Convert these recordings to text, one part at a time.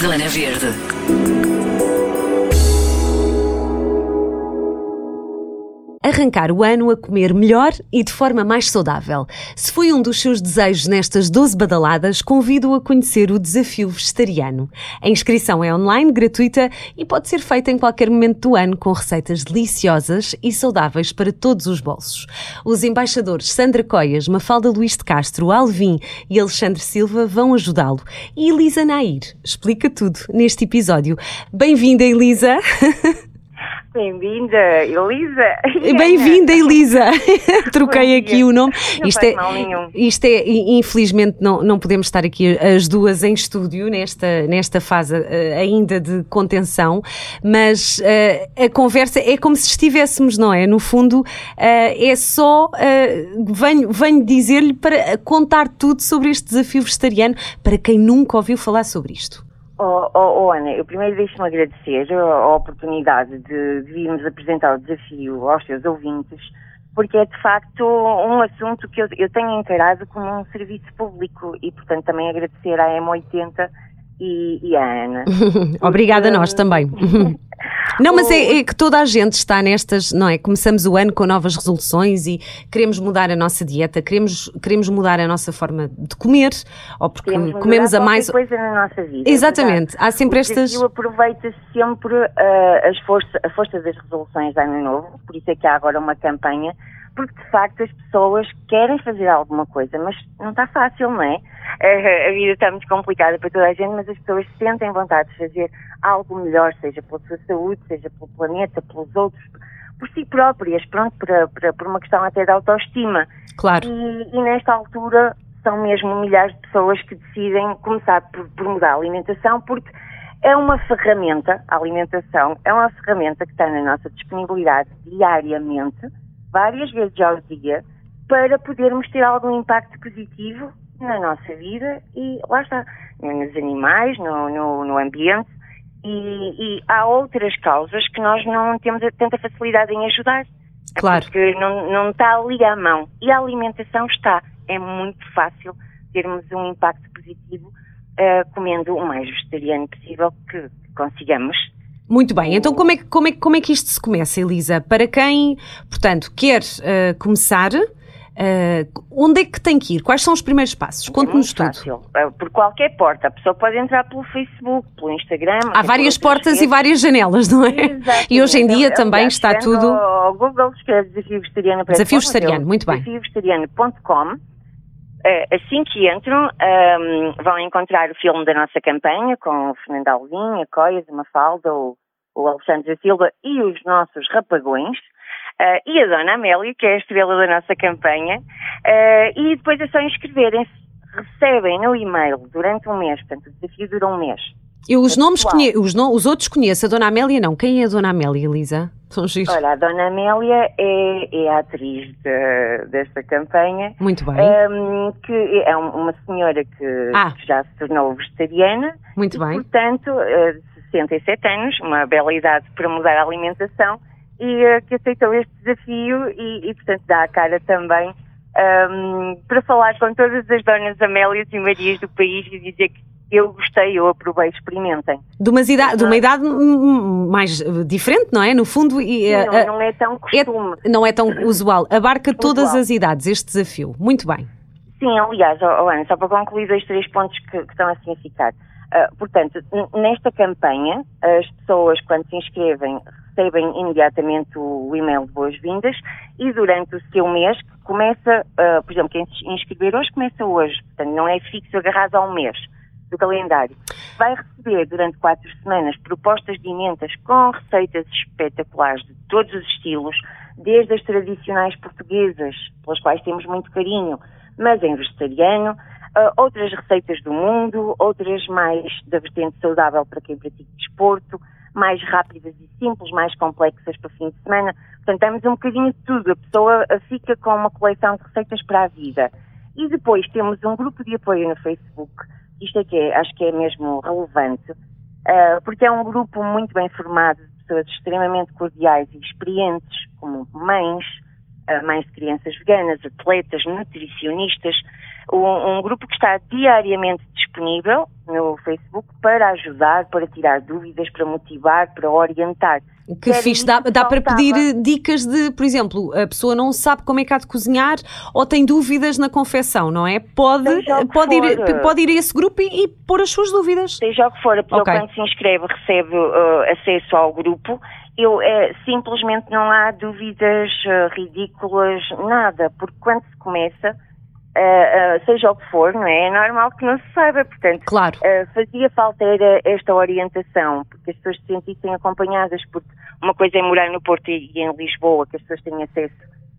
Zona Verde. Arrancar o ano a comer melhor e de forma mais saudável. Se foi um dos seus desejos nestas 12 badaladas, convido-o a conhecer o Desafio Vegetariano. A inscrição é online, gratuita e pode ser feita em qualquer momento do ano com receitas deliciosas e saudáveis para todos os bolsos. Os embaixadores Sandra Coias, Mafalda Luís de Castro, Alvim e Alexandre Silva vão ajudá-lo. E Elisa Nair explica tudo neste episódio. Bem-vinda, Elisa! Bem-vinda, Elisa. Bem-vinda, Elisa. Troquei aqui o nome. Não isto, é, mal nenhum. isto é, infelizmente, não, não podemos estar aqui as duas em estúdio nesta, nesta fase eh, ainda de contenção, mas eh, a conversa é como se estivéssemos, não é? No fundo, eh, é só. venho, venho dizer-lhe para contar tudo sobre este desafio vegetariano para quem nunca ouviu falar sobre isto. Oh, oh, oh, Ana, eu primeiro deixo-me agradecer a, a oportunidade de, de virmos apresentar o desafio aos seus ouvintes, porque é de facto um assunto que eu, eu tenho encarado como um serviço público e, portanto, também agradecer à M80 e, e à Ana. Obrigada a nós também. Não, mas é, é, que toda a gente está nestas, não é? Começamos o ano com novas resoluções e queremos mudar a nossa dieta, queremos, queremos mudar a nossa forma de comer, ou porque Queremos comemos a mais. coisa na nossa vida. é Exatamente, verdade. há sempre o estas. desafio aproveita sempre uh, as força, a força das resoluções de ano novo, por isso é que há agora uma campanha, porque de facto as pessoas querem fazer alguma coisa, mas não está fácil, não é? A vida está muito complicada para toda a gente, mas as pessoas sentem vontade de fazer algo melhor, seja pela sua saúde, seja pelo planeta, pelos outros, por si próprias, pronto, para, para, por uma questão até de autoestima. Claro. E, e nesta altura são mesmo milhares de pessoas que decidem começar por, por mudar a alimentação, porque é uma ferramenta, a alimentação é uma ferramenta que está na nossa disponibilidade diariamente, várias vezes ao dia, para podermos ter algum impacto positivo na nossa vida e lá está, nos animais, no, no, no ambiente. E, e há outras causas que nós não temos tanta facilidade em ajudar. É Claro. Porque não, não está ali à mão. E a alimentação está. É muito fácil termos um impacto positivo eh, comendo o mais vegetariano possível que consigamos. Muito bem, então como é, que- como, é, como é que isto se começa, Elisa? Para quem, portanto, quer eh, começar, eh, onde é que tem que ir? Quais são os primeiros passos? é Conte-nos muito tudo. fácil. Eh, por qualquer porta. A pessoa pode entrar pelo Facebook, pelo Instagram. Há várias portas e redes. várias janelas, não é? Exatamente. E hoje em dia Aliás, também está chegando tudo. Ao Google escreve desafio vegetariano para Desafio vegetariano, é o muito bem. Desafiovegetariano.com. Assim que entram, ahm, vão encontrar o filme da nossa campanha com o Fernando Alvim, a Coias, a Mafalda, o, o Alexandre Silva e os nossos rapagões. eh, e a Dona Amélia, que é a estrela da nossa campanha. eh, e depois é só inscreverem-se. Recebem no e-mail durante um mês, portanto, o desafio dura um mês. Eu os nomes pessoal. conheço, os, no- os outros conheço, a Dona Amélia não. Quem é a Dona Amélia, Elisa? São giros. Olha, a Dona Amélia é, é a atriz de- desta campanha, Muito bem, hum, que é um- uma senhora que, Ah. que já se tornou vegetariana muito e, bem. portanto, eh, 67 anos, uma bela idade para mudar a alimentação, e eh, que aceitou este desafio e, e, portanto, dá a cara também hum, para falar com todas as Donas Amélias e Marias do país e dizer que eu gostei, eu aprovei, experimentem. De, umas ida- de uma idade hum, mais eh, diferente, não é? No fundo, e, eh, não, eh, não é tão costume. não é tão usual. Abarca todas Usual. as idades este desafio. Muito bem. Sim, aliás, oh, oh, Ana, só para concluir dois, três pontos que, que estão a ficar. Ah, portanto, nesta campanha, as pessoas, quando se inscrevem, recebem imediatamente o, e-mail de boas-vindas e durante o seu mês, que começa, ah, por exemplo, quem se inscrever hoje, começa hoje. Portanto, não é fixo agarrado a um mês do calendário. Vai receber durante quatro semanas propostas de emendas com receitas espetaculares de todos os estilos, desde as tradicionais portuguesas, pelas quais temos muito carinho, mas em vegetariano, ah, outras receitas do mundo, outras mais da vertente saudável para quem pratica desporto, mais rápidas e simples, mais complexas para fim de semana. Portanto, temos um bocadinho de tudo. A pessoa ah, fica com uma coleção de receitas para a vida. E depois temos um grupo de apoio no Facebook. Isto é que é, acho que é mesmo relevante, ah, porque é um grupo muito bem formado de pessoas extremamente cordiais e experientes, como mães, ah, mães de crianças veganas, atletas, nutricionistas, um, um grupo que está diariamente disponível no Facebook para ajudar, para tirar dúvidas, para motivar, para orientar. Que fixe, dá, dá para pedir dicas de, por exemplo, a pessoa não sabe como é que há de cozinhar ou tem dúvidas na confecção, não é? Pode, pode, ir, pode ir a esse grupo e, e, pôr as suas dúvidas. Seja o que for, a pessoa okay. quando se inscreve recebe uh, acesso ao grupo. Eu, é, simplesmente não há dúvidas uh, ridículas, nada, porque quando se começa Uh, uh, seja o que for, não é? É normal que não se saiba, portanto, claro. uh, fazia falta era esta orientação, porque as pessoas se sentissem acompanhadas, porque uma coisa é morar no Porto e, e em Lisboa, que as pessoas têm acesso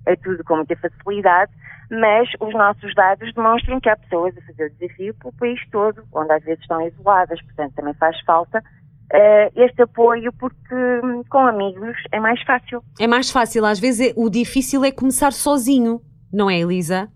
a tudo com muita facilidade, mas os nossos dados demonstram que há pessoas a fazer o desafio pelo país todo, onde às vezes estão isoladas, portanto também faz falta este apoio porque hum, com amigos é mais fácil. É mais fácil, às vezes é, o difícil é começar sozinho, não é, Elisa?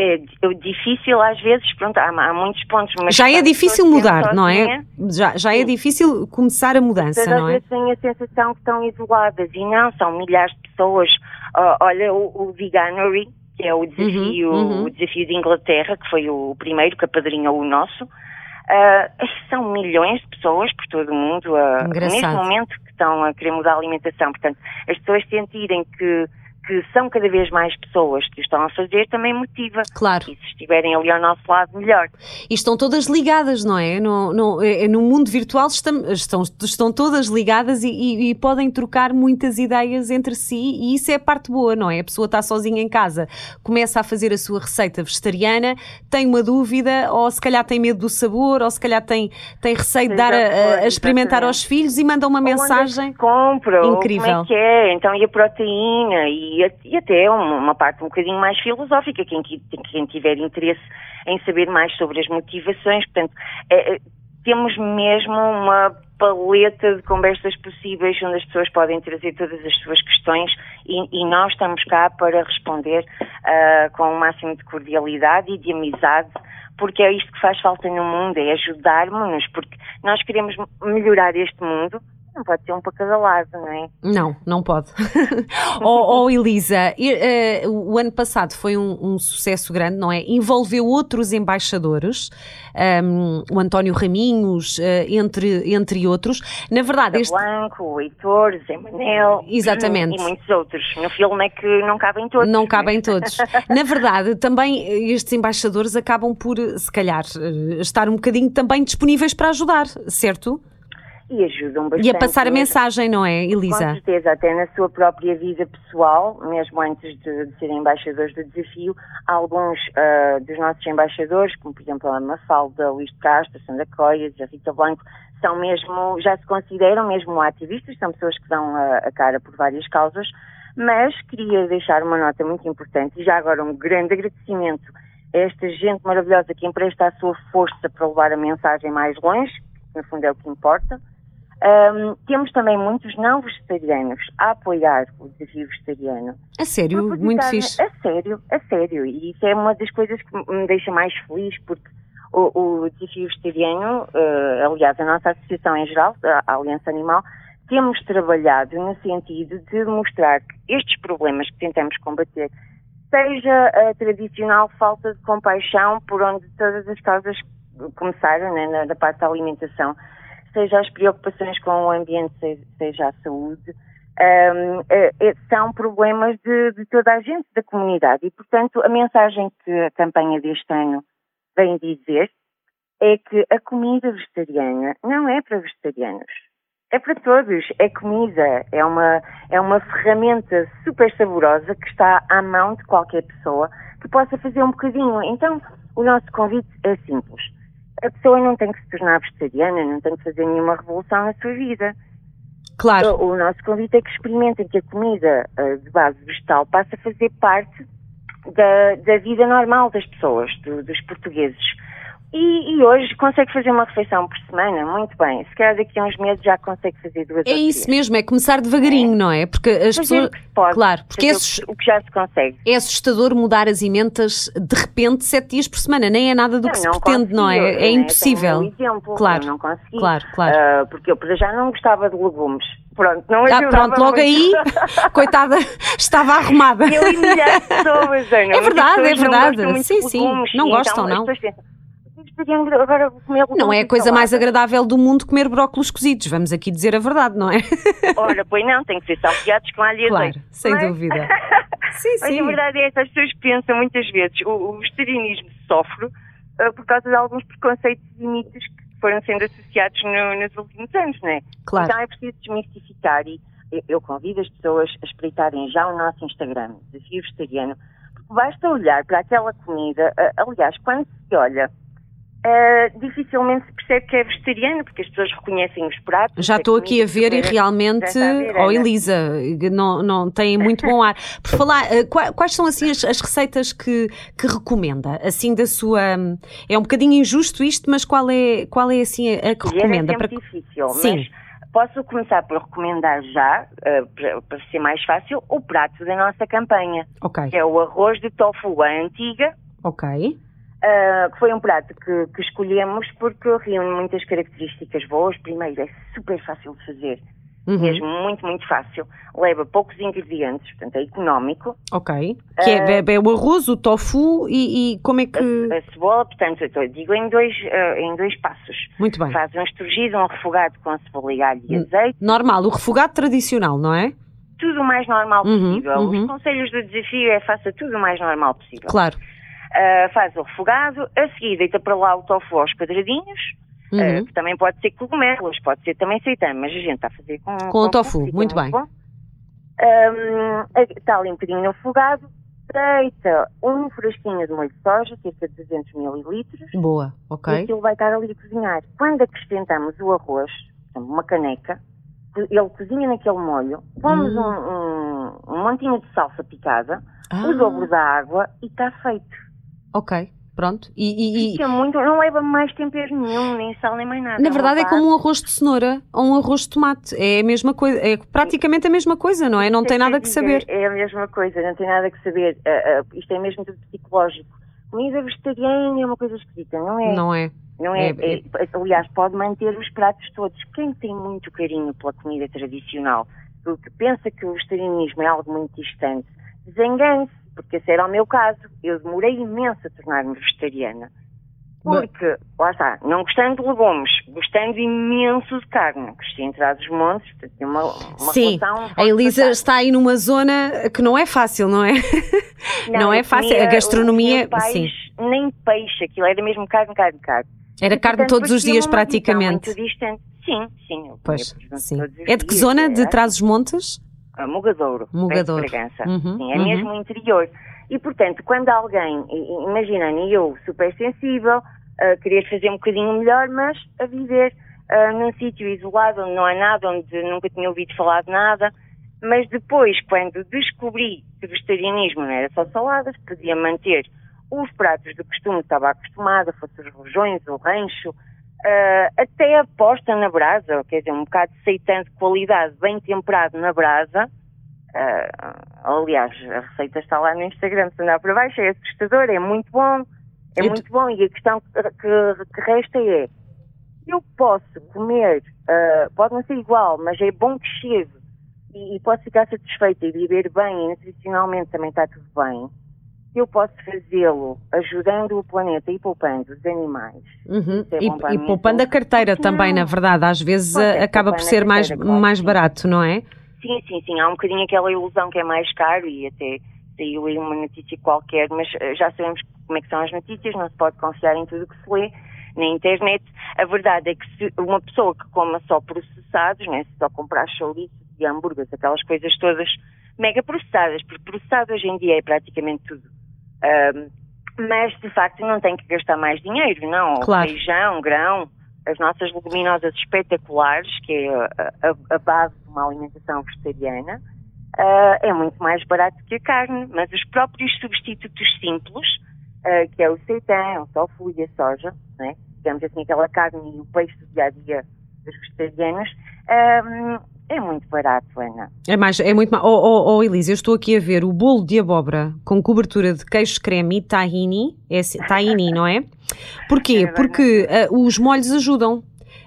É difícil às vezes, pronto, há, há muitos pontos, mas... Já é difícil mudar, não é? Já, já é difícil começar a mudança, não é? Às vezes têm a sensação que estão isoladas e não, são milhares de pessoas. Uh, olha, o, o Veganery, que é o desafio, uhum, uhum. o desafio de Inglaterra, que foi o primeiro que apadrinhou o nosso, uh, são milhões de pessoas por todo o mundo, uh, neste momento, que estão a querer mudar a alimentação. Portanto, as pessoas sentirem que que são cada vez mais pessoas que estão a fazer também motiva. Claro. E se estiverem ali ao nosso lado, melhor. E estão todas ligadas, não é? No, no, é, no mundo virtual estão, estão, estão todas ligadas e, e, e, podem trocar muitas ideias entre si e isso é a parte boa, não é? A pessoa está sozinha em casa, começa a fazer a sua receita vegetariana, tem uma dúvida, ou se calhar tem medo do sabor, ou se calhar tem, tem receio de dar a, a, experimentar aos filhos e manda uma ou mensagem compra, incrível. Como é que é? Então, e a proteína? E e, até uma, parte um bocadinho mais filosófica, quem, quem tiver interesse em saber mais sobre as motivações. Portanto, é, é, temos mesmo uma paleta de conversas possíveis onde as pessoas podem trazer todas as suas questões e, e nós estamos cá para responder uh, com o máximo de cordialidade e de amizade porque é isto que faz falta no mundo, é ajudar-nos, porque nós queremos melhorar este mundo, não pode ser um para cada lado, não é? Não, não pode. oh, oh, Elisa, uh, o ano passado foi um, um, sucesso grande, não é? Envolveu outros embaixadores, um, o António Raminhos, uh, entre, entre outros. Na verdade, este... Blanco, o Heitor, Zé Manel. Exatamente. E muitos outros. No filme é que não cabem todos. Não cabem todos. Na verdade, também estes embaixadores acabam por, se calhar, eh, estar um bocadinho também disponíveis para ajudar, certo? E ajudam bastante. E a passar a mensagem, não é, Elisa? Com certeza, até na sua própria vida pessoal, mesmo antes de, de serem embaixadores do desafio, alguns uh, dos nossos embaixadores, como por exemplo a Mafalda, Luís de Castro, Sandra Coias, a Rita Blanco, são mesmo, já se consideram mesmo ativistas, são pessoas que dão a, a cara por várias causas, mas queria deixar uma nota muito importante e já agora um grande agradecimento a esta gente maravilhosa que empresta a sua força para levar a mensagem mais longe, que no fundo é o que importa, um, temos também muitos não vegetarianos a apoiar o desafio vegetariano. A sério? Muito fixe. A sério, a sério. E isso é uma das coisas que me deixa mais feliz, porque o, o desafio vegetariano, uh, aliás, a nossa associação em geral, a Aliança Animal, temos trabalhado no sentido de mostrar que estes problemas que tentamos combater, seja a tradicional falta de compaixão, por onde todas as causas começaram, né, na, na parte da alimentação, seja as preocupações com o ambiente, seja a saúde, um, é, é, são problemas de, de, toda a gente, da comunidade. E, portanto, a mensagem que a campanha deste ano vem dizer é que a comida vegetariana não é para vegetarianos. É para todos. É comida. É uma, é uma ferramenta super saborosa que está à mão de qualquer pessoa que possa fazer um bocadinho. Então, o nosso convite é simples a pessoa não tem que se tornar vegetariana, não tem que fazer nenhuma revolução na sua vida. Claro. O, o nosso convite é que experimentem que a comida uh, de base vegetal passa a fazer parte da, da vida normal das pessoas, do, dos portugueses. E, e, hoje consegue fazer uma refeição por semana, muito bem. Se calhar daqui a uns meses já consegue fazer duas É isso mesmo, é começar devagarinho, é. não é? Porque as fazer pessoas. O que se pode, claro, porque é o que já se consegue. É assustador mudar as ementas de repente sete dias por semana, nem é nada do não, que se pretende, não é? É, é impossível. Um exemplo, claro, não consegui. Claro, claro. Uh, porque eu para já não gostava de legumes. Pronto, não ah, pronto, logo muito. aí, coitada, estava arrumada. Eu e milhares de pessoas, Ana. É verdade, é verdade. Sim, sim, não então, gostam, não. Pensam, vegetariano, agora vou comer Não é a coisa mais agradável do mundo comer brócolos cozidos, vamos aqui dizer a verdade, não é? Ora, pois não, tem que ser salteados com alho Claro, azeite, sem é? dúvida. Sim, Mas sim. a verdade é essa, as pessoas pensam muitas vezes, o, o vegetarianismo sofre ah, por causa de alguns preconceitos e mitos que foram sendo associados no- nos últimos anos, não é? Claro. Então é preciso desmistificar e eu- eu convido as pessoas a espreitarem já o nosso Instagram, Desafio Vegetariano, porque basta olhar para aquela comida, ah, aliás, quando se olha, ah, dificilmente se percebe que é vegetariano, porque as pessoas reconhecem os pratos. Já a estou aqui a ver e realmente, oh? Elisa, não, não tem muito bom ar. Por falar, qua- quais são assim as, as receitas que, que recomenda? Assim da sua. É um bocadinho injusto isto, mas qual é, qual é assim a, que recomenda? É Para- difícil, Sim. mas posso começar por recomendar já, eh, para, para ser mais fácil, o prato da nossa campanha, Ok, que é o arroz de tofu à antiga, ok. Ah, que foi um prato que, que escolhemos porque reúne muitas características boas. Primeiro, é super fácil de fazer, Uhum, mesmo muito, muito fácil. Leva poucos ingredientes, portanto é económico. Ok. Que é, é- é o arroz, o tofu e, e como é que. A, a cebola, portanto, eu digo em dois, ah, em dois passos. Muito bem. Faz um esturgido, um refogado com cebola e alho e Hum. azeite. Normal, o refogado tradicional, não é? tudo o mais normal Uhum, possível. uhum. Os conselhos do desafio é faça tudo o mais normal possível. Claro. Ah, faz o refogado, a seguir deita para lá o tofu aos quadradinhos, ah, Uhum. que também pode ser cogumelos, pode ser também seitã, mas a gente está a fazer com, Com o tofu, fica muito bem. bom. Ahm, está ali um bocadinho no refogado, deita um frasquinho de molho de soja, cerca de 200 mililitros, Boa, e ok. aquilo vai estar ali a cozinhar. Quando acrescentamos o arroz, uma caneca, ele cozinha naquele molho, pomos Hum. um, um, um montinho de salsa picada, Ah, o dobro da água e está feito. Ok, pronto. E, e- e- Fica muito, não leva mais tempero nenhum, nem sal, nem mais nada. na verdade é como um arroz de cenoura ou um arroz de tomate. É a mesma coisa, é praticamente a mesma coisa, não é? Não tem nada que saber. É a mesma coisa, não tem nada que saber. Ah, ah, isto é mesmo tudo psicológico. Comida vegetariana é uma coisa esquisita, não é? Não é? Não é, É- é- aliás, pode manter os pratos todos. Quem tem muito carinho pela comida tradicional, que pensa que o vegetarianismo é algo muito distante, desengane-se, porque esse era o meu caso. Eu demorei imenso a tornar-me vegetariana. Porque, lá está, não gostando de legumes, gostando imenso de carne, cresci em trás dos montes, tem uma, uma Sim, relação a Elisa está aí numa zona que não é fácil, não é? a não é fácil. A gastronomia, comia sim. Nem peixe, aquilo era mesmo carne, carne, carne. Era carne Portanto, todos os dias praticamente. Muito distante. Sim, sim. Pois, sim. É de que dias, zona? De é, Trás-os-Montes? A Mugadouro. Mugadouro. de Bragança. Uhum, Sim, é uhum. mesmo interior. E, portanto, quando alguém, imaginem, eu super sensível, a querer fazer um bocadinho melhor, mas a viver ah, num sítio isolado, onde não há nada, onde nunca tinha ouvido falar de nada, mas depois, quando descobri que vegetarianismo não era só saladas, podia manter os pratos do costume que estava acostumada, fosse os rojões, o rancho, ah, até a posta na brasa, quer dizer, um bocado de seitã de qualidade, bem temperado na brasa, ah, aliás, a receita está lá no Instagram, se andar para baixo, é assustador, é muito bom, é E muito bom. E a questão que, que- que resta é: eu posso comer, ah, pode não ser igual, mas é bom que chegue e, e posso ficar satisfeita e viver bem e nutricionalmente também está tudo bem. Eu posso fazê-lo ajudando o planeta e poupando os animais. Uhum. É E, a e poupando a saúde. carteira Porque também, não? na verdade. Às vezes eh, acaba por a ser mais, claro mais sim. barato, não é? Sim, sim, sim. Há um bocadinho aquela ilusão que é mais caro e até saiu aí uma notícia qualquer, mas eh, já sabemos como é que são as notícias, não se pode confiar em tudo o que se lê na internet. A verdade é que se uma pessoa que coma só processados, né, se só comprar chouriços e hambúrgueres, aquelas coisas todas mega processadas, porque processado hoje em dia é praticamente tudo. Mas de facto não tem que gastar mais dinheiro, não. Claro. Feijão, grão, as nossas leguminosas espetaculares, que é a, a- a base de uma alimentação vegetariana, ah, é muito mais barato que a carne. Mas os próprios substitutos simples, ah, que é o seitã, o tofu e a soja, né? digamos assim, aquela carne e o peixe do dia a dia dos vegetarianos, ah, é muito barato, Ana. É, mais, é muito mais. Oh, oh, oh, Elisa, eu estou aqui a ver o bolo de abóbora com cobertura de queijo creme e tahini. É assim- tahini, não é? Porquê? É. Porque ah, os molhos ajudam.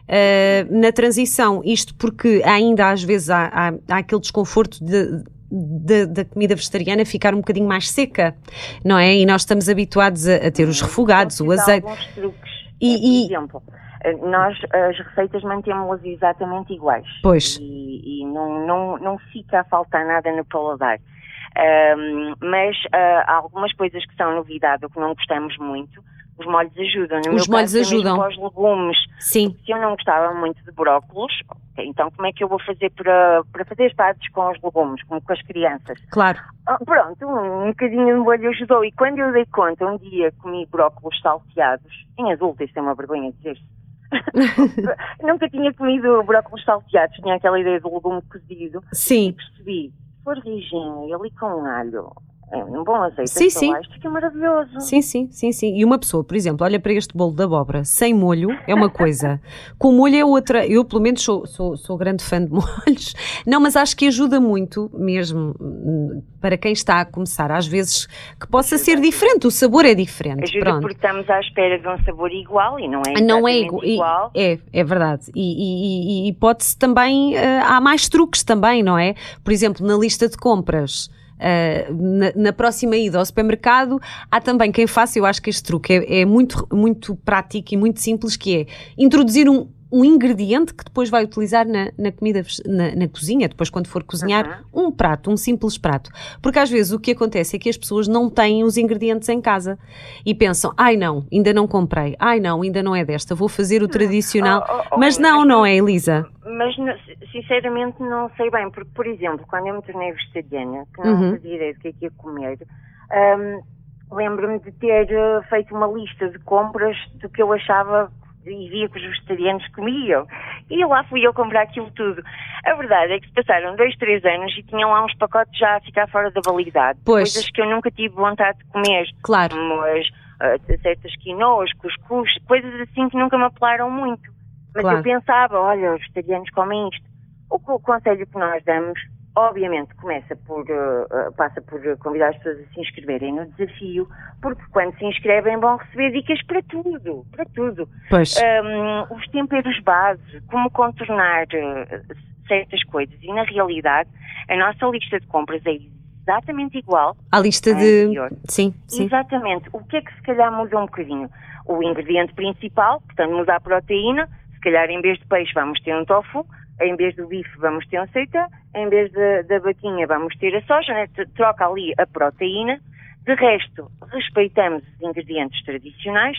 ah, na transição, isto porque ainda às vezes há, há- há aquele desconforto de, de- da comida vegetariana ficar um bocadinho mais seca, não é? E nós estamos habituados a, a ter os refogados, o azeite. alguns truques. E, por exemplo, nós as receitas mantemos-las exatamente iguais. Pois. E, e não, não, não fica a faltar nada no paladar. Um, mas uh, há algumas coisas que são novidade ou que não gostamos muito. Os molhos ajudam. No Os molhos caso, ajudam. Os legumes. Sim. Se eu não gostava muito de brócolos, então como é que eu vou fazer para, para fazer pratos com os legumes, como com as crianças? Claro. Ah, pronto, um, um bocadinho de molho ajudou. E quando eu dei conta, um dia comi brócolos salteados, em adulto, isto é uma vergonha dizer Nunca tinha comido brócolos salteados, tinha aquela ideia do legume cozido. Sim. E percebi, se for rijinho e ali com alho, é, um bom azeite Sim, sim. fica maravilhoso. Sim, sim, sim, sim. E uma pessoa, por exemplo, olha para este bolo de abóbora sem molho, é uma coisa. Com molho é outra. Eu, pelo menos, sou, sou, sou grande fã de molhos. Não, mas acho que ajuda muito, mesmo hum, para quem está a começar, às vezes, que possa ser diferente. O sabor é diferente. Ajuda Pronto. porque estamos à espera de um sabor igual e não é Não é igual. e- É, é verdade. E, e- e- e pode-se também. eh, há mais truques também, não é? Por exemplo, na lista de compras. Eh, na, na próxima ida ao supermercado há também quem faça, eu acho que este truque é, é muito, muito prático e muito simples, que é introduzir um, um ingrediente que depois vai utilizar na, na comida, na, na cozinha, depois quando for cozinhar, um prato, um simples prato. Porque às vezes o que acontece é que as pessoas não têm os ingredientes em casa e pensam, ai não, ainda não comprei, ai não, ainda não é desta, vou fazer o tradicional. Oh, oh, oh, Mas não, não é, Elisa? Mas sinceramente não sei bem, porque, por exemplo, quando eu me tornei vegetariana, que não Uhum. fazia ideia do que é que ia comer, hum, lembro-me de ter eh, feito uma lista de compras do que eu achava e via que os vegetarianos comiam. E lá fui eu comprar aquilo tudo. A verdade é que se passaram dois, três anos e tinham lá uns pacotes já a ficar fora da validade. Pois. Coisas que eu nunca tive vontade de comer. Claro. Como as, ah, certas quinoas, cuscuz, coisas assim que nunca me apelaram muito. Mas Claro. eu pensava, olha, os vegetarianos comem isto. O, o conselho que nós damos, obviamente, começa por, eh, passa por eh, convidar as pessoas a se inscreverem no desafio, porque quando se inscrevem vão receber dicas para tudo, para tudo. Pois. Um, os temperos base, como contornar eh, certas coisas. E na realidade, a nossa lista de compras é exatamente igual A lista à de. anterior. Sim, sim. Exatamente. O que é que se calhar muda um bocadinho? O ingrediente principal, portanto, muda a proteína. Se calhar em vez de peixe vamos ter um tofu, em vez do bife vamos ter um seitã, em vez da- da vaquinha vamos ter a soja, né? Troca ali a proteína. De resto, respeitamos os ingredientes tradicionais.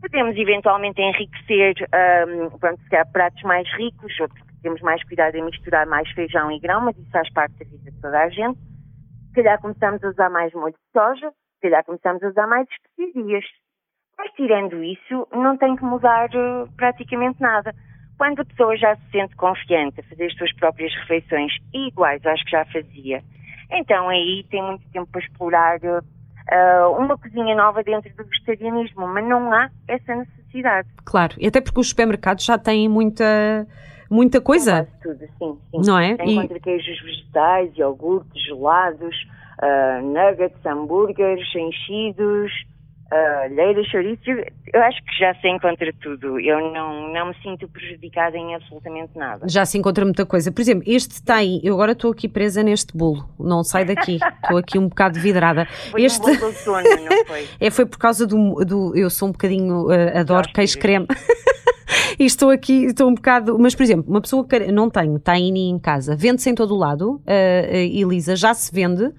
Podemos eventualmente enriquecer, ahm, pronto, se calhar pratos mais ricos, que temos mais cuidado em misturar mais feijão e grão, mas isso faz parte da vida de toda a gente. Se calhar começamos a usar mais molho de soja, se calhar começamos a usar mais especiarias. Mas tirando isso, não tem que mudar eh, praticamente nada. Quando a pessoa já se sente confiante a fazer as suas próprias refeições iguais às que já fazia, então aí tem muito tempo para explorar ah, uma cozinha nova dentro do vegetarianismo, mas não há essa necessidade. Claro. E até porque os supermercados já têm muita, muita coisa. Tudo, sim, sim. Não é? E- Encontra queijos vegetais, iogurtes, gelados, ah, nuggets, hambúrgueres, enchidos, ah, alheiras, chouriços. Eu acho que já se encontra tudo. Eu não, não me sinto prejudicada em absolutamente nada. Já se encontra muita coisa. Por exemplo, este tem. Eu agora estou aqui presa neste bolo. Não sai daqui. Estou aqui um bocado vidrada. Foi este. um bolo de outono, não foi? É, foi por causa do. do eu sou um bocadinho. eh, adoro Gosto queijo disso. creme. e estou aqui, estou um bocado. Mas, por exemplo, uma pessoa que não tenho tahini em casa, vende-se em todo o lado. eh, eh, Elisa, já se vende.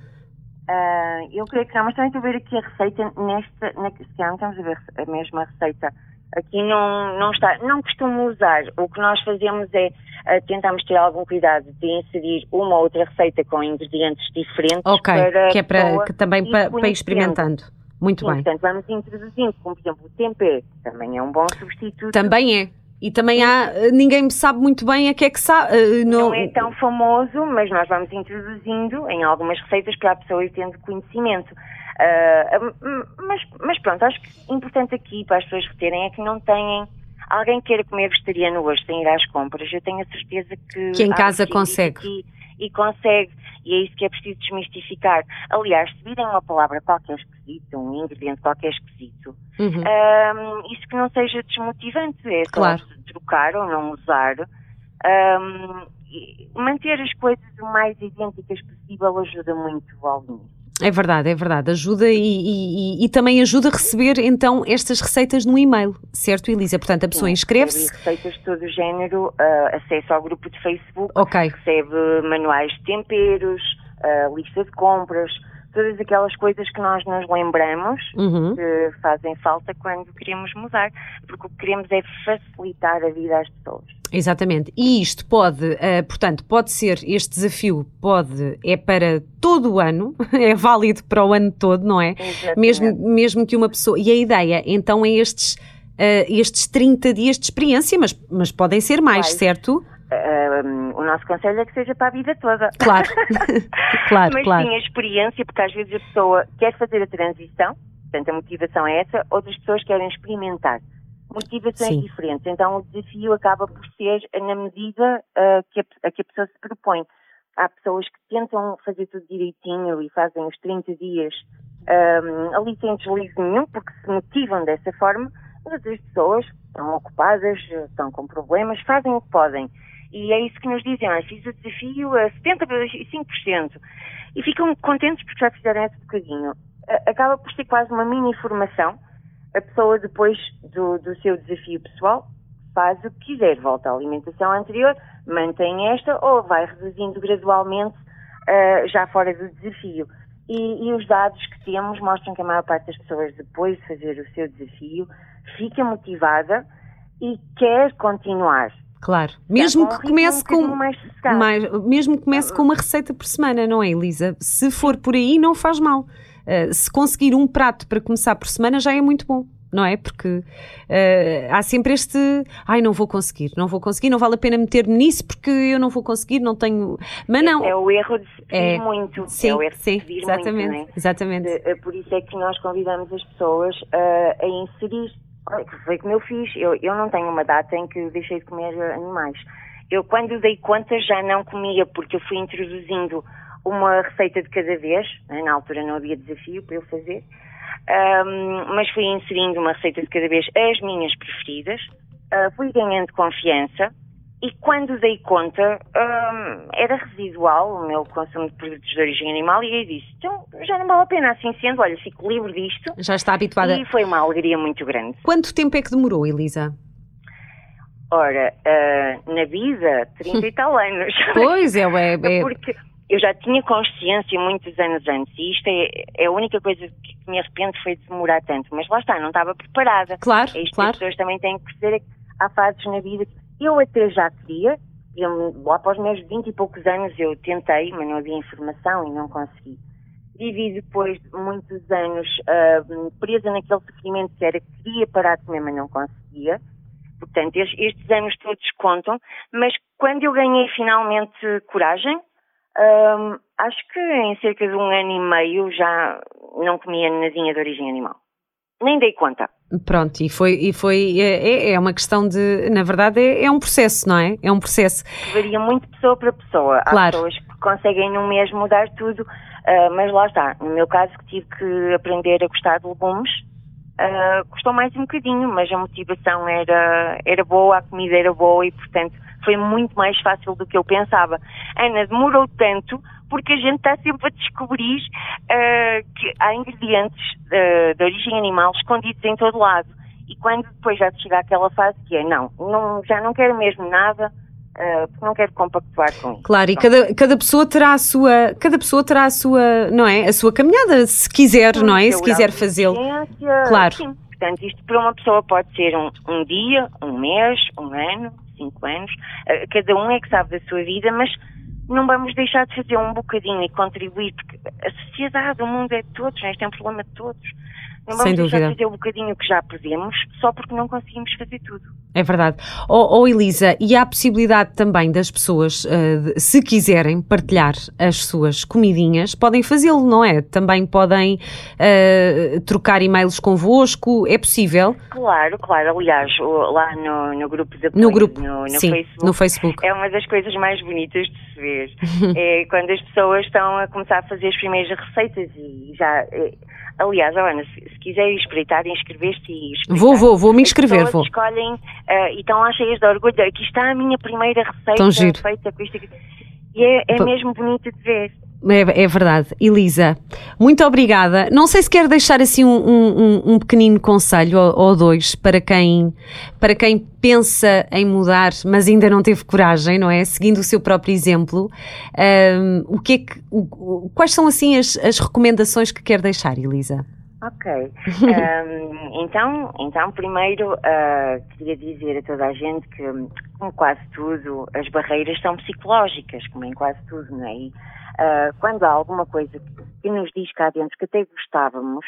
Ah, eu creio que não, mas também estou a ver aqui a receita nesta, na, se calhar não estamos a ver a mesma receita. Aqui não, não está, não costumo usar. O que nós fazemos é ah, tentamos ter algum cuidado de inserir uma ou outra receita com ingredientes diferentes. Ok. para que é para. Que também para, para experimentando. Muito Sim, bem. portanto, vamos introduzindo, como por exemplo o tempê, também é um bom substituto. Também é. E também há. eh, Ninguém sabe muito bem a que é que sabe. eh, Não é tão famoso, mas nós vamos introduzindo em algumas receitas para a pessoa ir tendo conhecimento. Hum, mas, mas pronto, acho que importante aqui para as pessoas reterem é que não têm. Alguém queira comer vegetariano hoje sem ir às compras, eu tenho a certeza que. Que em casa consegue. aqui E consegue. E é isso que é preciso desmistificar. Aliás, se virem uma palavra qualquer esquisita, um ingrediente qualquer esquisito, Uhum. Ahm, isso que não seja desmotivante, é Claro. trocar ou não usar. E manter as coisas o mais idênticas possível ajuda muito ao início. É verdade, é verdade. Ajuda e, e, e, também ajuda a receber então estas receitas no e-mail, certo, Elisa? Portanto, a pessoa inscreve-se. Receitas de todo o género, uh, acesso ao grupo de Facebook, okay. recebe manuais de temperos, uh, lista de compras, todas aquelas coisas que nós nos lembramos uhum. que fazem falta quando queremos mudar, porque o que queremos é facilitar a vida às pessoas. Exatamente. E isto pode, uh, portanto, pode ser, este desafio pode, é para todo o ano, é válido para o ano todo, não é? Mesmo, mesmo que uma pessoa. E a ideia, então, é estes. Uh, estes 30 dias de experiência, mas, mas podem ser mais, certo? Uh, o nosso conselho é que seja para a vida toda. Claro, claro, Mas claro. sim, a experiência, porque às vezes a pessoa quer fazer a transição, portanto a motivação é essa, outras pessoas querem experimentar. Motivações sim. diferentes. Então o desafio acaba por ser na medida uh, que, a, a, que a pessoa se propõe. Há pessoas que tentam fazer tudo direitinho e fazem os 30 dias um, ali sem deslize nenhum, porque se motivam dessa forma, mas outras pessoas estão ocupadas, estão com problemas, fazem o que podem e é isso que nos dizem, ah, fiz o desafio a 75% e ficam contentes porque já fizeram esse bocadinho. Acaba por ser quase uma mini formação. A pessoa depois do, do seu desafio pessoal faz o que quiser, volta à alimentação anterior, mantém esta ou vai reduzindo gradualmente uh, já fora do desafio. E, e, os dados que temos mostram que a maior parte das pessoas, depois de fazer o seu desafio, fica motivada e quer continuar. Claro, mesmo que comece com mais, mais, mesmo que comece com uma receita por semana, não é, Elisa? Se for por aí, não faz mal. Uh, se conseguir um prato para começar por semana já é muito bom, não é? Porque uh, há sempre este, ai, não vou conseguir, não vou conseguir, não vale a pena meter-me nisso porque eu não vou conseguir, não tenho. Mas não. É, é o erro de se é, muito. Sim, é o erro sim, pedir exatamente, muito, é? exatamente. De, por isso é que nós convidamos as pessoas uh, a inserir foi como eu fiz. Eu, eu não tenho uma data em que deixei de comer animais. Eu, quando dei conta, já não comia, porque eu fui introduzindo uma receita de cada vez. Né? Na altura não havia desafio para eu fazer. Um, mas fui inserindo uma receita de cada vez as minhas preferidas. Uh, fui ganhando confiança e quando dei conta, hum, era residual o meu consumo de produtos de origem animal e aí disse, então já não vale a pena assim sendo, olha, fico livre disto. Já está habituada. E foi uma alegria muito grande. Quanto tempo é que demorou, Elisa? Ora, uh, na vida, 30 e tal anos. Pois, é, é, é... Porque eu já tinha consciência muitos anos antes e isto é, é a única coisa que me arrependo foi de demorar tanto, mas lá está, não estava preparada. Claro, é isto claro. as pessoas também têm que perceber que há fases na vida que eu até já queria, eu, lá para os meus 20 e poucos anos eu tentei, mas não havia informação e não consegui. Vivi depois de muitos anos uh, presa naquele sofrimento que era que queria parar de comer, mas não conseguia. Portanto, estes anos todos contam, mas quando eu ganhei finalmente coragem, acho que em cerca de um ano e meio já não comia nadinha de origem animal. Nem dei conta. Pronto, e foi, e foi é, é, é uma questão de, na verdade, é, é, um processo, não é? É um processo. Varia muito pessoa para pessoa. Claro. Há pessoas que conseguem no mês mudar tudo, uh, mas lá está. No meu caso, que tive que aprender a gostar de legumes, uh, custou mais um bocadinho, mas a motivação era, era boa, a comida era boa e, portanto, foi muito mais fácil do que eu pensava. Ana, demorou tanto porque a gente está sempre a descobrir uh, que há ingredientes uh, de origem animal escondidos em todo lado. E quando depois já chega àquela fase que é, não, não já não quero mesmo nada, uh, porque não quero compactuar com isso. Claro, e cada, cada pessoa terá a sua, cada pessoa terá a sua, não é, a sua caminhada, se quiser, sim, não é, se quiser fazê-lo. Claro. Sim, portanto, isto para uma pessoa pode ser um, um dia, um mês, um ano, cinco anos, cada um é que sabe da sua vida, mas não vamos deixar de fazer um bocadinho e contribuir, porque a sociedade, o mundo é de todos, este é um problema de todos. Não vamos Sem dúvida. fazer o bocadinho que já podemos, só porque não conseguimos fazer tudo. É verdade. Oh, oh Elisa, e há a possibilidade também das pessoas, uh, de, se quiserem partilhar as suas comidinhas, podem fazê-lo, não é? Também podem uh, trocar e-mails convosco, é possível? Claro, claro. Aliás, lá no, no grupo de apoio, no, grupo, no, no sim, Facebook, no Facebook, é uma das coisas mais bonitas de se ver. é quando as pessoas estão a começar a fazer as primeiras receitas e já... Aliás, Ana, se, se quiser espreitar, inscrever-se e espreitar. Vou, vou, vou me inscrever, vou. escolhem uh, e estão lá cheias de orgulho. Aqui está a minha primeira receita feita com isto aqui. E é, é mesmo bonito de ver. É, é, verdade. Elisa, muito obrigada. Não sei se quer deixar assim um, um, um pequenino conselho ou, ou, dois para quem, para quem pensa em mudar, mas ainda não teve coragem, não é? Seguindo o seu próprio exemplo. Um, o que é que, o, quais são assim as, as recomendações que quer deixar, Elisa? Ok. Um, então, então, primeiro, uh, queria dizer a toda a gente que, como quase tudo, as barreiras são psicológicas, como em quase tudo, não é? Uh, quando há alguma coisa que nos diz cá dentro que até gostávamos,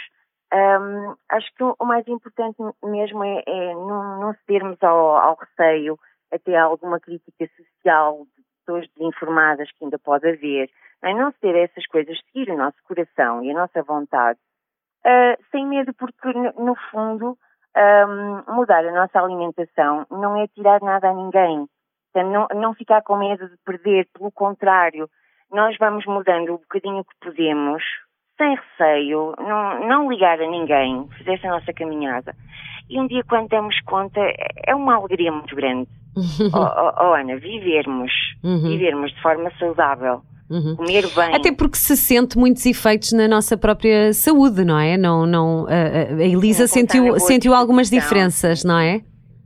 um, acho que o mais importante mesmo é, é não, não cedermos ao, ao receio, até alguma crítica social de pessoas desinformadas que ainda pode haver. É? não ceder a essas coisas, seguir o nosso coração e a nossa vontade uh, sem medo, porque no fundo um, mudar a nossa alimentação não é tirar nada a ninguém. não, não ficar com medo de perder, pelo contrário, nós vamos mudando o bocadinho que podemos, sem receio, não, não ligar a ninguém, fazer essa nossa caminhada. E um dia, quando damos conta, é uma alegria muito grande. oh, oh, oh, Ana, vivermos, uhum. vivermos de forma saudável, Uhum. Comer bem. Até porque se sente muitos efeitos na nossa própria saúde, não é? Não, não, a, a Elisa sentiu, sentiu algumas diferenças, não é?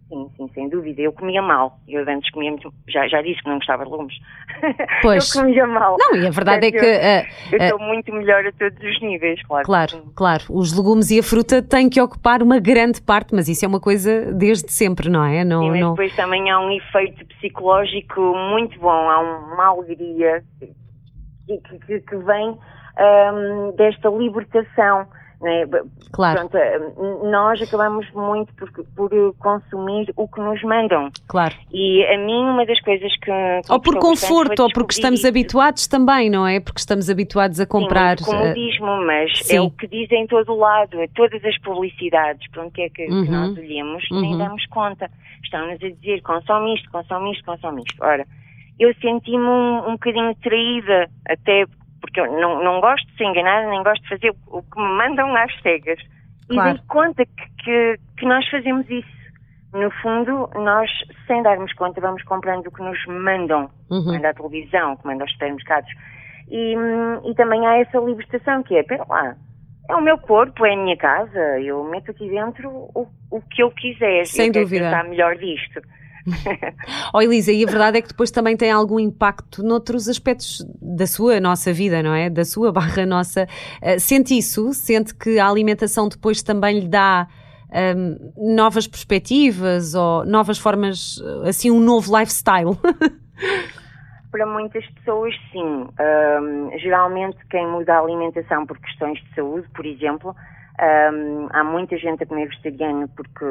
Sim, sim, sem dúvida. Eu comia mal. Eu antes comia muito. Já, já disse que não gostava de legumes. Pois. eu comia mal. Não, e a verdade é que. Uh, eu estou uh, muito melhor a todos os níveis, claro. Claro, claro. Os legumes e a fruta têm que ocupar uma grande parte, mas isso é uma coisa desde sempre, não é? Não, sim, não... depois também há um efeito psicológico muito bom. Há uma alegria que, que, que vem um, desta libertação. Né? Claro. Portanto, nós acabamos muito por, por, consumir o que nos mandam. Claro. E a mim, uma das coisas que. que ou por conforto, ou porque estamos isso. habituados também, não é? Porque estamos habituados a comprar. Sim, comodismo, mas Sim. é o que dizem em todo o lado, é todas as publicidades, para onde é que, uhum. que nós olhemos, uhum. nem damos conta. Estão-nos a dizer consome isto, consome isto, consome isto. Ora eu senti-me um, um bocadinho traída, até porque eu não, não gosto de ser enganada, nem gosto de fazer o que me mandam às cegas. Claro. E dei conta que, que, que, nós fazemos isso. No fundo, nós, sem darmos conta, vamos comprando o que nos mandam, uhum. manda a televisão, que manda aos supermercados. E, e também há essa libertação que é, pera lá, é o meu corpo, é a minha casa, eu meto aqui dentro o, o que eu quiser. Sem eu dúvida. Quero melhor disto. oh Elisa, e a verdade é que depois também tem algum impacto noutros aspectos da sua nossa vida, não é? Da sua barra nossa. Uh, sente isso? Sente que a alimentação depois também lhe dá um, novas perspectivas ou novas formas, assim, um novo lifestyle? Para muitas pessoas, sim. Um, geralmente, quem muda a alimentação por questões de saúde, por exemplo, um, há muita gente a comer vegetariano porque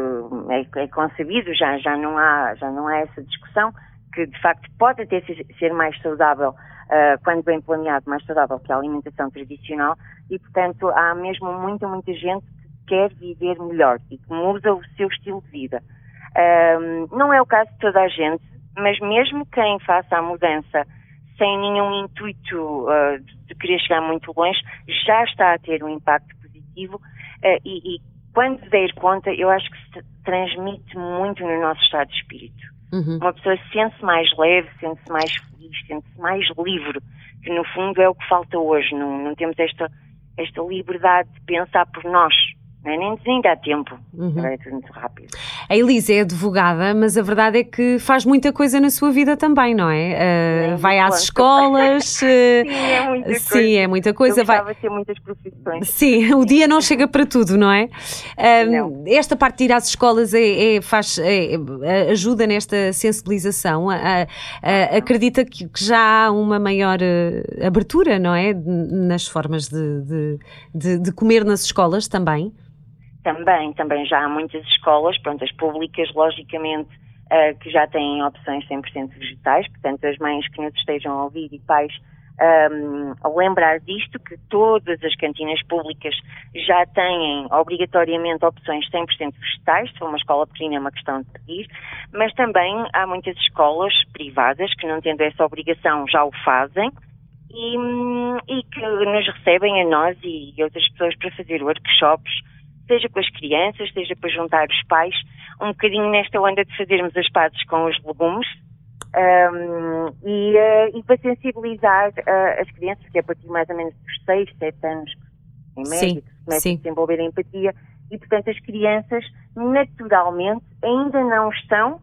é, é concebido, já, já, não há, já não há essa discussão, que de facto pode até ser mais saudável, uh, quando bem planeado, mais saudável que a alimentação tradicional, e portanto há mesmo muita, muita gente que quer viver melhor e que muda o seu estilo de vida. Um, não é o caso de toda a gente, mas mesmo quem faça a mudança sem nenhum intuito uh, de querer chegar muito longe, já está a ter um impacto positivo Uh, e, e, quando der conta, eu acho que se transmite muito no nosso estado de espírito. Uhum. Uma pessoa sente-se mais leve, sente-se mais feliz, sente-se mais livre, que no fundo é o que falta hoje. Não, não temos esta, esta liberdade de pensar por nós. Nem ainda há tempo. Uhum. É tudo muito rápido. A Elisa é advogada, mas a verdade é que faz muita coisa na sua vida também, não é? Uh, vai às escolas. Uh, sim, é muita coisa. Sim, é muita coisa. Eu vai ter muitas profissões. Sim, o dia não chega para tudo, não é? Uh, esta parte de ir às escolas é, é faz, é, é ajuda nesta sensibilização. acredita que, que, já há uma maior abertura, não é? Nas formas de, de, de, de comer nas escolas também? Também, também já há muitas escolas, pronto, as públicas, logicamente, uh, que já têm opções 100% vegetais, portanto, as mães que nos estejam a ouvir e pais um, a lembrar disto, que todas as cantinas públicas já têm obrigatoriamente opções 100% vegetais, se for uma escola pequena é uma questão de pedir, mas também há muitas escolas privadas que não tendo essa obrigação já o fazem e, hum, e que nos recebem a nós e outras pessoas para fazer workshops seja com as crianças, seja para juntar os pais, um bocadinho nesta onda de fazermos as pazes com os legumes, Um, e, uh, e, para sensibilizar uh, as crianças, que é a partir mais ou menos dos 6, 7 anos, em média, que começam a desenvolver a empatia, e portanto as crianças naturalmente ainda não estão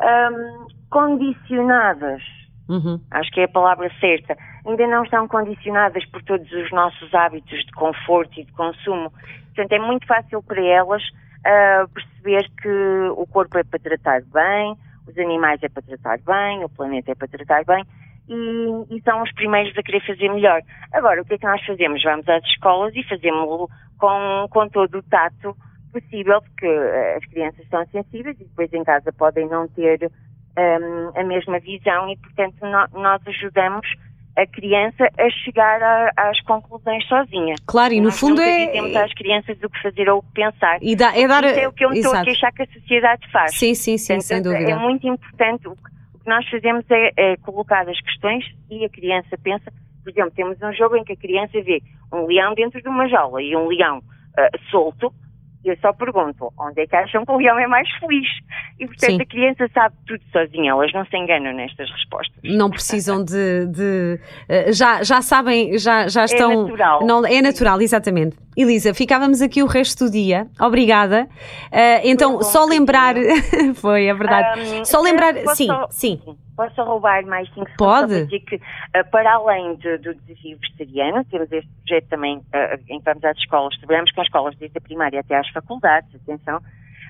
um, condicionadas, uhum. acho que é a palavra certa, ainda não estão condicionadas por todos os nossos hábitos de conforto e de consumo. Portanto, é muito fácil para elas uh, perceber que o corpo é para tratar bem, os animais é para tratar bem, o planeta é para tratar bem, e, e, são os primeiros a querer fazer melhor. Agora, o que é que nós fazemos? Vamos às escolas e fazemos-lo com, com todo o tato possível, porque as crianças são sensíveis e depois em casa podem não ter um, a mesma visão e, portanto, no, nós ajudamos a criança a chegar a, às conclusões sozinha. Claro, e no Nós fundo é. dizemos às crianças o que fazer ou o que pensar. E dá, é dar. Isso é o que eu estou a queixar que a sociedade faz. Sim, sim, sim, Portanto, sem dúvida. É muito importante. O que nós fazemos é, é colocar as questões e a criança pensa. Por exemplo, temos um jogo em que a criança vê um leão dentro de uma jaula e um leão uh, solto eu só pergunto, onde é que acham que o leão é mais feliz? E, portanto, Sim. a criança sabe tudo sozinha, elas não se enganam nestas respostas. Não precisam de... de uh, já, já sabem, já, já é estão... É natural. Não, é natural, exatamente. Elisa, ficávamos aqui o resto do dia. Obrigada. Uh, então, só lembrar... Foi, é verdade. Um, só lembrar... Sim, só... sim. Posso roubar mais 5 segundos? Pode. Para dizer que, uh, para além de, do desafio vegetariano, temos este projeto também uh, em que vamos às escolas, trabalhamos com escolas desde a primária até às faculdades, atenção.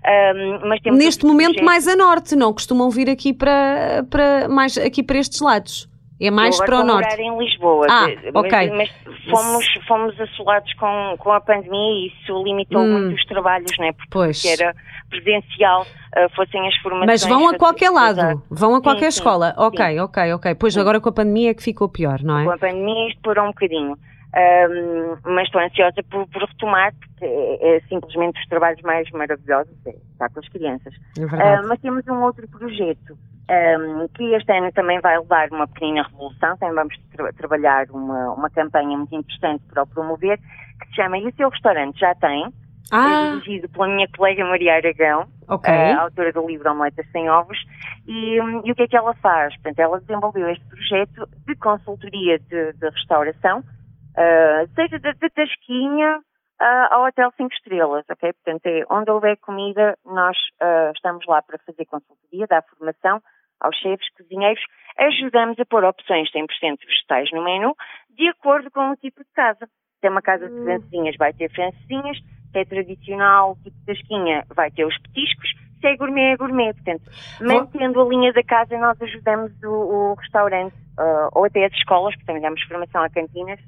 Um, mas temos Neste momento projeto... mais a norte, não costumam vir aqui para, para, mais aqui para estes lados. É mais para o norte. em Lisboa, ah, ok. mas, fomos, fomos assolados com, com a pandemia e isso limitou hum. muito os trabalhos, não é? Porque pois. era presencial, uh, fossem as formações. Mas vão a qualquer lado, vão a qualquer sim, escola. Sim, ok, sim. ok, ok. Pois agora com a pandemia é que ficou pior, não é? Com a pandemia isto parou um bocadinho. Um, mas estou ansiosa por, por retomar, porque é, é, simplesmente os trabalhos mais maravilhosos, é estar com as crianças. É. Uh, mas temos um outro projeto um, que este ano também vai levar uma pequena revolução, também vamos tra trabalhar uma, uma campanha muito interessante para o promover, que se chama E o seu restaurante já tem, ah. é dirigido pela minha colega Maria Aragão, okay. a autora do livro Omeletas Sem Ovos, e, e, o que é que ela faz? Portanto, ela desenvolveu este projeto de consultoria de, de restauração, uh, seja da Tasquinha uh, ao Hotel 5 Estrelas, ok? Portanto, é onde houver comida, nós uh, estamos lá para fazer consultoria, dar formação, aos chefes, cozinheiros, ajudamos a pôr opções 100% vegetais no menu, de acordo com o tipo de casa. Se é uma casa de hum. francesinhas, vai ter francesinhas, se é tradicional, tipo tasquinha, vai ter os petiscos, se é gourmet, é gourmet. Portanto, mantendo a linha da casa, nós ajudamos o, o restaurante, uh, ou até as escolas, porque também damos formação a cantinas,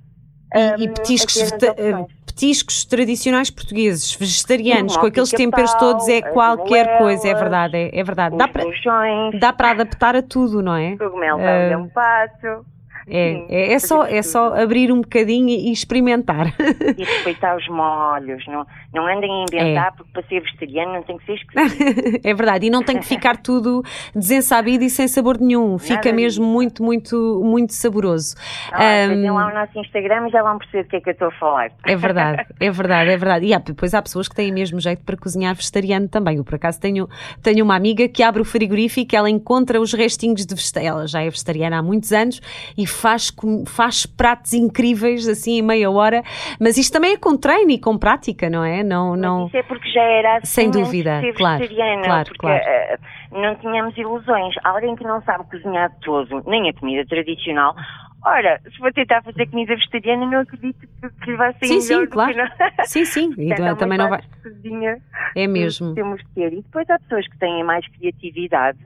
e, e petiscos, petiscos tradicionais portugueses, vegetarianos, com aqueles temperos todos, é qualquer coisa, é verdade, é, é verdade. Dá para, dá para adaptar a tudo, não é? Cogumelo uh, é um pato. É, é, é, só, é só abrir um bocadinho e experimentar. E respeitar os molhos. Não, não andem a inventar, é. porque para ser vegetariano não tem que ser esquisito. é verdade, e não tem que ficar tudo desensabido e sem sabor nenhum. Fica Nada mesmo disso. muito, muito, muito saboroso. Ah, um, lá o nosso Instagram e já vão perceber do que é que eu estou a falar. É verdade, é verdade, é verdade. E há, depois há pessoas que têm mesmo jeito para cozinhar vegetariano também. Eu, por acaso, tenho, tenho uma amiga que abre o frigorífico, ela encontra os restinhos de vegetariano. Ela já é vegetariana há muitos anos e faz, faz pratos incríveis assim em meia hora, mas isto também é com treino e com prática, não é? Não, não... Isso é porque já era assim Sem dúvida, claro, claro, porque claro. Uh, não tínhamos ilusões. Alguém que não sabe cozinhar todo, nem a comida tradicional, Ora, se vou tentar fazer comida vegetariana, não acredito que, que vai sair sim, sim, claro. Sim, sim, e Portanto, também não vai. Cozinha é mesmo. Temos que ter. E depois há pessoas que têm mais criatividade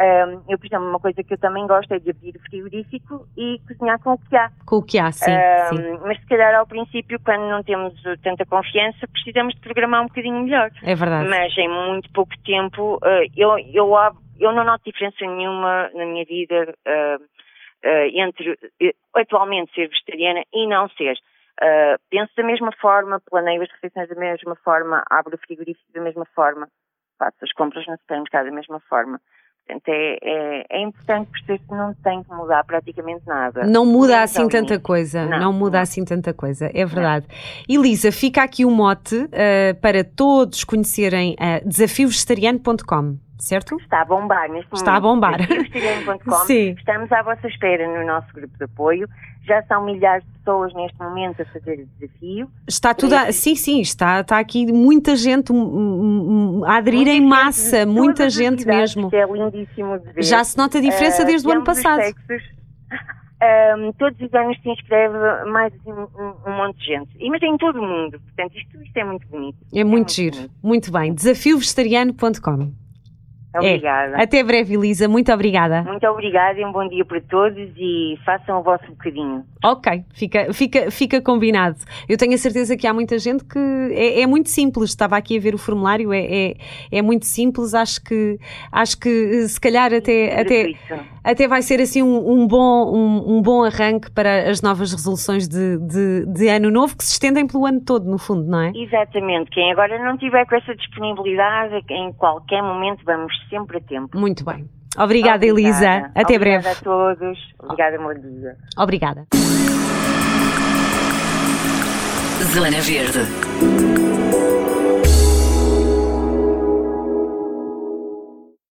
um, eu, por exemplo, uma coisa que eu também gosto é de abrir o frigorífico e cozinhar com o que há. Com o que há, sim, um, sim. Mas se calhar ao princípio, quando não temos tanta confiança, precisamos de programar um bocadinho melhor. É verdade. Mas em muito pouco tempo, uh, eu, eu, eu não noto diferença nenhuma na minha vida uh, uh, entre atualmente ser vegetariana e não ser. penso da mesma forma, planeio as refeições da mesma forma, abro o frigorífico da mesma forma, faço as compras no supermercado da mesma forma. Portanto, é, é, é, importante perceber que não tem que mudar praticamente nada. Não muda assim tanta coisa. Não, não muda não. assim tanta coisa, é verdade. Não. Elisa, fica aqui o um mote uh, para todos conhecerem uh, desafiovegetariano.com. certo? Está a bombar neste Está a momento. bombar. desafiovestariano.com. Sim. Estamos à vossa espera no nosso grupo de apoio. Já são milhares de pessoas neste momento a fazer o desafio. Está tudo a, sim, sim, está, está aqui muita gente um, um, um, a aderir em Muita massa, gente muita gente mesmo. É lindíssimo de ver. Já se nota a diferença Ah, desde o ano passado. Ahm, todos os anos se inscreve mais um, um- um monte de gente. E, mas em todo o mundo. Portanto, isto, isto é muito bonito. É muito giro. bonito. Muito bem. Desafiovegetariano.com. Obrigada. É. Até breve, Elisa. Muito obrigada. Muito obrigada e um bom dia para todos e façam o vosso bocadinho. Ok, fica, fica, fica combinado. Eu tenho a certeza que há muita gente que é, é muito simples. Estava aqui a ver o formulário, é, é, é muito simples. Acho que, acho que eh, se calhar até, até, até vai ser assim um, um bom, um, um bom arranque para as novas resoluções de, de, de ano novo que se estendem pelo ano todo, no fundo, não é? Exatamente. Quem agora não tiver com essa disponibilidade, em qualquer momento vamos sempre a tempo. Muito bem. Obrigada, Elisa. Até Obrigada breve. a todos. Obrigada, bom dia. Obrigada. Zona Verde.